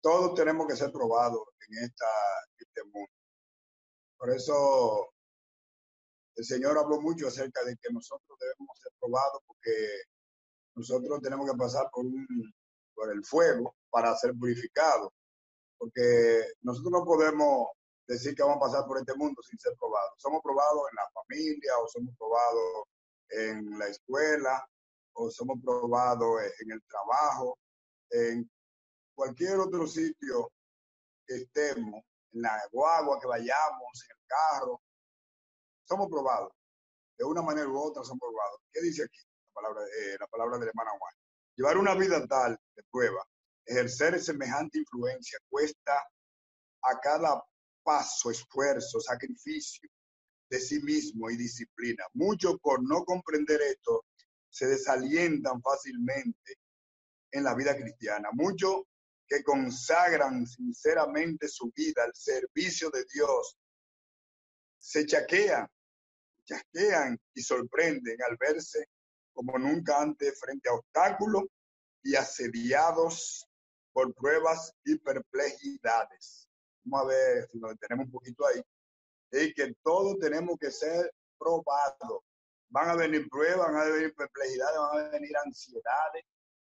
todos tenemos que ser probados en esta, este mundo. Por eso el Señor habló mucho acerca de que nosotros debemos ser probados porque nosotros tenemos que pasar por, un, por el fuego para ser purificados. Porque nosotros no podemos decir que vamos a pasar por este mundo sin ser probados. Somos probados en la familia o somos probados en la escuela o somos probados en el trabajo, en cualquier otro sitio que estemos, en la guagua que vayamos, en el carro, somos probados. De una manera u otra somos probados. ¿Qué dice aquí la palabra, eh, la palabra del hermano Juan? Llevar una vida tal de prueba, ejercer semejante influencia, cuesta a cada paso, esfuerzo, sacrificio de sí mismo y disciplina. Muchos por no comprender esto se desalientan fácilmente en la vida cristiana. Muchos que consagran sinceramente su vida al servicio de Dios se chaquean chasquean y sorprenden al verse como nunca antes frente a obstáculos y asediados por pruebas y perplejidades. Vamos a ver si un poquito ahí. Y que todos tenemos que ser probados. Van a venir pruebas, van a venir perplejidades, van a venir ansiedades.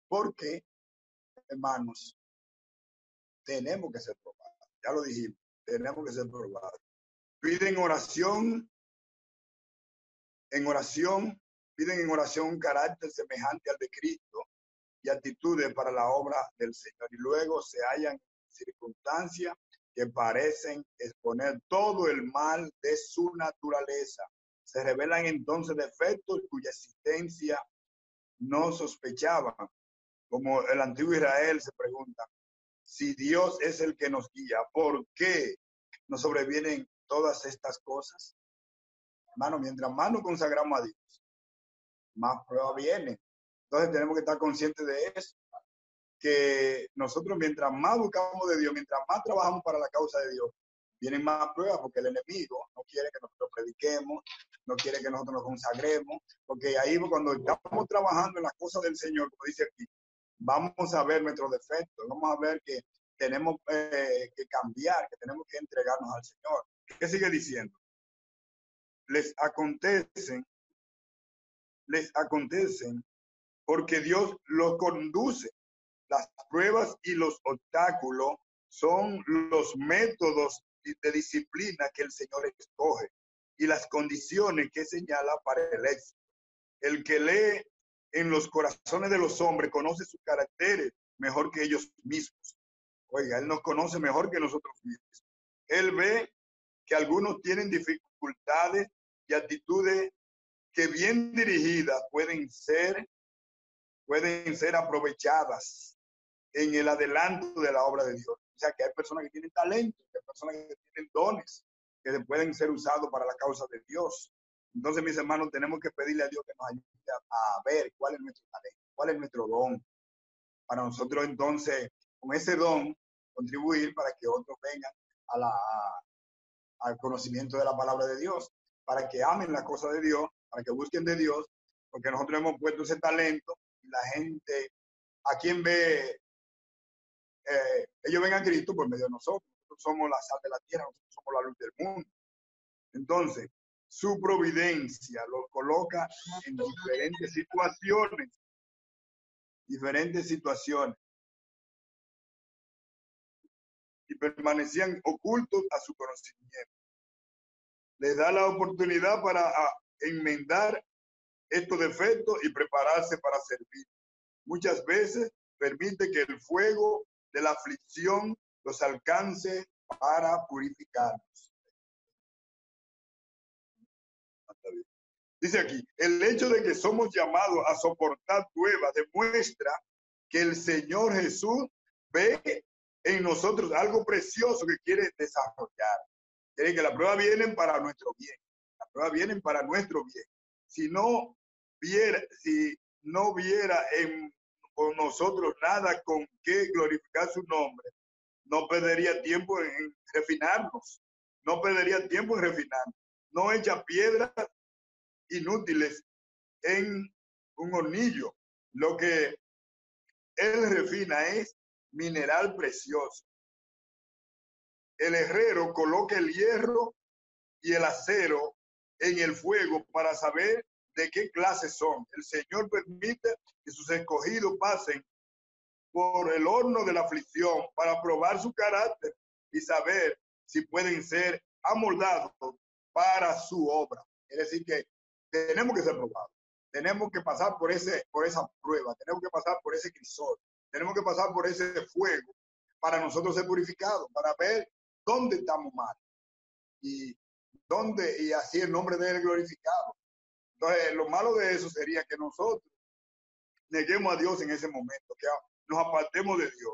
Porque, hermanos, tenemos que ser probados. Ya lo dijimos, tenemos que ser probados. Piden oración en oración, piden en oración un carácter semejante al de Cristo y actitudes para la obra del Señor. Y luego se hallan circunstancias que parecen exponer todo el mal de su naturaleza. Se revelan entonces defectos cuya existencia no sospechaban. Como el antiguo Israel se pregunta, si Dios es el que nos guía, ¿por qué nos sobrevienen todas estas cosas? Hermano, mientras más nos consagramos a Dios, más pruebas vienen. Entonces tenemos que estar conscientes de eso, que nosotros mientras más buscamos de Dios, mientras más trabajamos para la causa de Dios, vienen más pruebas porque el enemigo no quiere que nosotros prediquemos, no quiere que nosotros nos consagremos, porque ahí cuando estamos trabajando en las cosas del Señor, como dice aquí, vamos a ver nuestros defectos, vamos a ver que tenemos eh, que cambiar, que tenemos que entregarnos al Señor. ¿Qué sigue diciendo? les acontecen, les acontecen porque Dios los conduce. Las pruebas y los obstáculos son los métodos de disciplina que el Señor escoge y las condiciones que señala para el éxito. El que lee en los corazones de los hombres conoce sus caracteres mejor que ellos mismos. Oiga, Él nos conoce mejor que nosotros mismos. Él ve que algunos tienen dificultades y actitudes que bien dirigidas pueden ser, pueden ser aprovechadas en el adelanto de la obra de Dios. O sea, que hay personas que tienen talento, que hay personas que tienen dones, que pueden ser usados para la causa de Dios. Entonces, mis hermanos, tenemos que pedirle a Dios que nos ayude a, ver cuál es nuestro talento, cuál es nuestro don. Para nosotros, entonces, con ese don, contribuir para que otros vengan a la, al conocimiento de la palabra de Dios para que amen la cosa de Dios, para que busquen de Dios, porque nosotros hemos puesto ese talento y la gente, a quien ve, eh, ellos ven a Cristo por medio de nosotros. Somos la sal de la tierra, nosotros somos la luz del mundo. Entonces, su providencia los coloca en diferentes situaciones, diferentes situaciones. Y permanecían ocultos a su conocimiento les da la oportunidad para ah, enmendar estos defectos y prepararse para servir. Muchas veces permite que el fuego de la aflicción los alcance para purificarnos. Dice aquí, el hecho de que somos llamados a soportar pruebas demuestra que el Señor Jesús ve en nosotros algo precioso que quiere desarrollar que la prueba vienen para nuestro bien. La prueba vienen para nuestro bien. Si no viera, si no viera en nosotros nada con que glorificar su nombre, no perdería tiempo en refinarnos. No perdería tiempo en refinarnos. No echa piedras inútiles en un hornillo. Lo que él refina es mineral precioso. El herrero coloca el hierro y el acero en el fuego para saber de qué clase son. El Señor permite que sus escogidos pasen por el horno de la aflicción para probar su carácter y saber si pueden ser amoldados para su obra. Es decir, que tenemos que ser probados, tenemos que pasar por, ese, por esa prueba, tenemos que pasar por ese crisol, tenemos que pasar por ese fuego para nosotros ser purificados, para ver dónde estamos mal y dónde, y así el nombre de él glorificado. Entonces, lo malo de eso sería que nosotros neguemos a Dios en ese momento, que nos apartemos de Dios.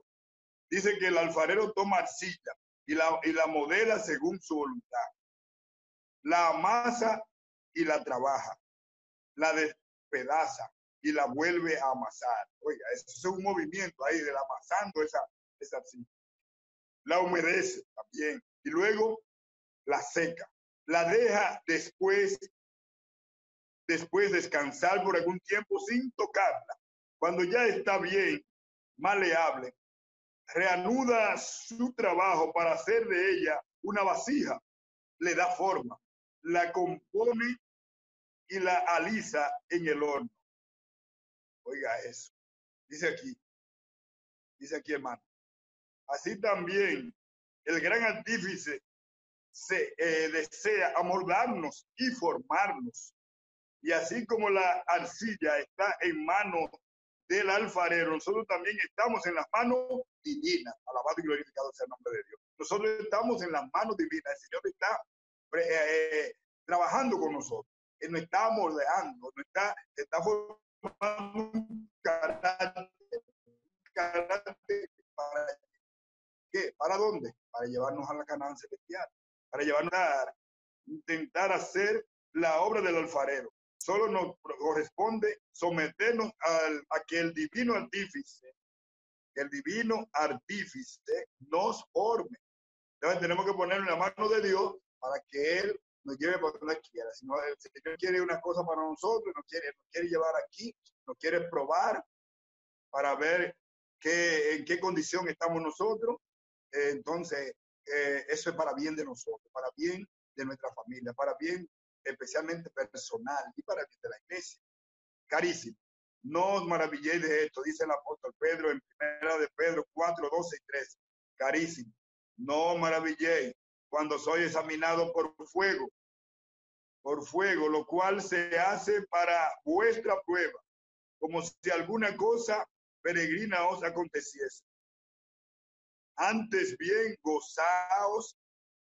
Dice que el alfarero toma arcilla y la, y la modela según su voluntad. La amasa y la trabaja. La despedaza y la vuelve a amasar. Oiga, eso es un movimiento ahí de la amasando esa, esa arcilla. La humedece también y luego la seca. La deja después después descansar por algún tiempo sin tocarla. Cuando ya está bien, maleable, reanuda su trabajo para hacer de ella una vasija, le da forma, la compone y la alisa en el horno. Oiga eso. Dice aquí, dice aquí hermano. Así también el gran artífice se eh, desea amoldarnos y formarnos y así como la arcilla está en manos del alfarero, nosotros también estamos en las manos divinas. Alabado y glorificado sea el nombre de Dios. Nosotros estamos en las manos divinas. El Señor está eh, trabajando con nosotros. Él nos está moldeando, nos está, está formando un carácter, para ¿qué? ¿Para dónde? Para llevarnos a la Canaán celestial, para llevarnos a intentar hacer la obra del alfarero. Solo nos corresponde someternos al, a que el divino artífice, el divino artífice nos forme. Tenemos que poner en la mano de Dios para que Él nos lleve por donde quiera. Si no, quiere una cosa para nosotros, nos quiere, nos quiere llevar aquí, nos quiere probar para ver qué, en qué condición estamos nosotros. Eh, entonces, eh, eso es para bien de nosotros, para bien de nuestra familia, para bien especialmente personal y para de la iglesia. Carísimo. No os maravilléis de esto, dice el apóstol Pedro en primera de Pedro 4, 12 y 13. Carísimo. No os maravilléis cuando soy examinado por fuego, por fuego, lo cual se hace para vuestra prueba, como si alguna cosa peregrina os aconteciese. Antes bien, gozaos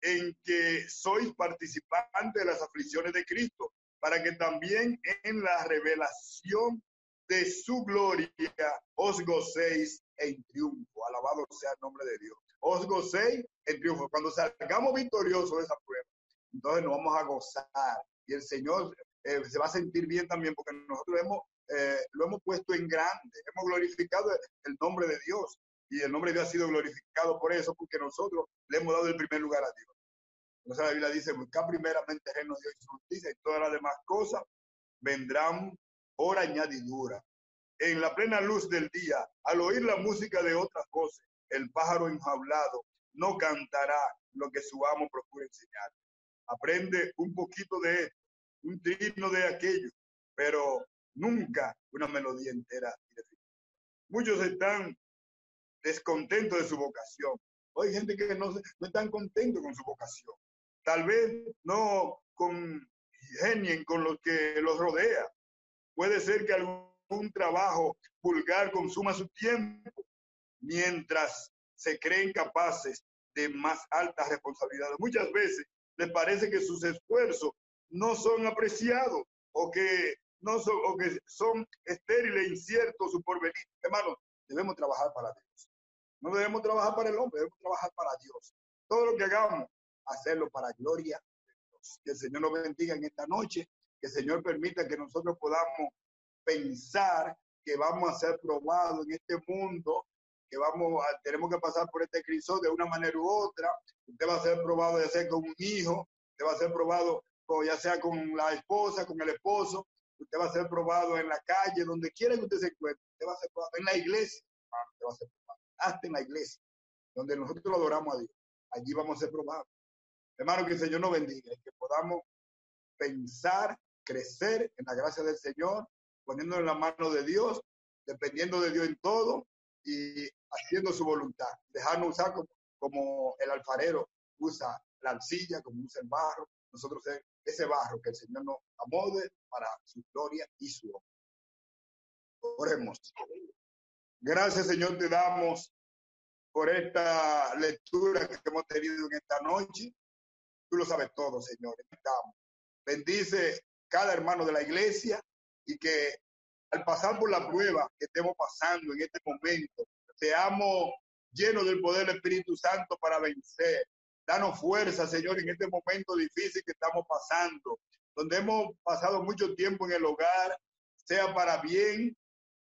en que sois participantes de las aflicciones de Cristo, para que también en la revelación de su gloria os gocéis en triunfo. Alabado sea el nombre de Dios. Os gocéis en triunfo. Cuando salgamos victoriosos de esa prueba, entonces nos vamos a gozar y el Señor eh, se va a sentir bien también porque nosotros hemos, eh, lo hemos puesto en grande, hemos glorificado el nombre de Dios y el nombre de Dios ha sido glorificado por eso, porque nosotros le hemos dado el primer lugar a Dios. Entonces la Biblia dice, buscar primeramente el reino de Dios y justicia y todas las demás cosas vendrán por añadidura. En la plena luz del día, al oír la música de otras voces, el pájaro enjaulado no cantará lo que su amo procura enseñar. Aprende un poquito de esto, un trino de aquello, pero nunca una melodía entera Muchos están descontentos de su vocación. Hay gente que no, no están contentos con su vocación tal vez no congenien con lo que los rodea. Puede ser que algún trabajo vulgar consuma su tiempo mientras se creen capaces de más altas responsabilidades. Muchas veces les parece que sus esfuerzos no son apreciados o que no son, o que son estériles, inciertos su porvenir. Hermanos, debemos trabajar para Dios. No debemos trabajar para el hombre, debemos trabajar para Dios. Todo lo que hagamos, hacerlo para gloria de Dios. Que el Señor nos bendiga en esta noche, que el Señor permita que nosotros podamos pensar que vamos a ser probados en este mundo, vamos a, tenemos que pasar por este crisis de una manera u otra. Usted va a ser probado ya sea con un hijo, usted va a ser probado ya sea con la esposa, con el esposo, usted va a ser probado en la calle, donde quiera que usted se encuentre, usted va a ser probado en la iglesia, usted va a ser probado. hasta en la iglesia, donde nosotros lo adoramos a Dios. Allí vamos a ser probados. Hermano, que el Señor nos bendiga y que podamos pensar, crecer en la gracia del Señor, poniéndonos en la mano de Dios, dependiendo de Dios en todo y haciendo su voluntad. Dejarnos usar como, como el alfarero usa la arcilla, como usa el barro. Nosotros ese barro que el Señor nos amode para su gloria y su honor. Oremos. Gracias, Señor, te damos por esta lectura que hemos tenido en esta noche. Tú lo sabes todo, Señor. Bendice cada hermano de la iglesia y que al pasar por la prueba que estemos pasando en este momento, seamos llenos del poder del Espíritu Santo para vencer. Danos fuerza, Señor, en este momento difícil que estamos pasando, donde hemos pasado mucho tiempo en el hogar, sea para bien,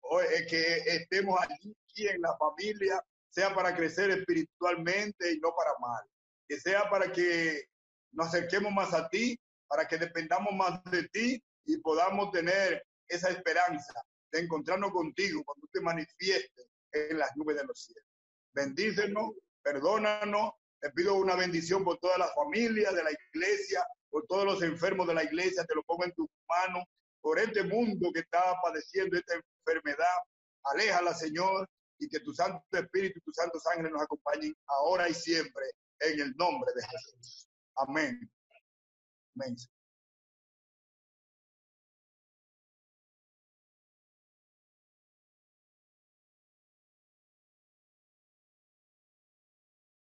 o que estemos allí en la familia, sea para crecer espiritualmente y no para mal. Que sea para que nos acerquemos más a ti, para que dependamos más de ti y podamos tener esa esperanza de encontrarnos contigo cuando te manifiestes en las nubes de los cielos. Bendícenos, perdónanos. Te pido una bendición por toda la familia de la iglesia, por todos los enfermos de la iglesia. Te lo pongo en tus manos. Por este mundo que está padeciendo esta enfermedad. Aléjala, Señor, y que tu Santo Espíritu y tu Santo Sangre nos acompañen ahora y siempre en el nombre de Jesús. Amén. Amén.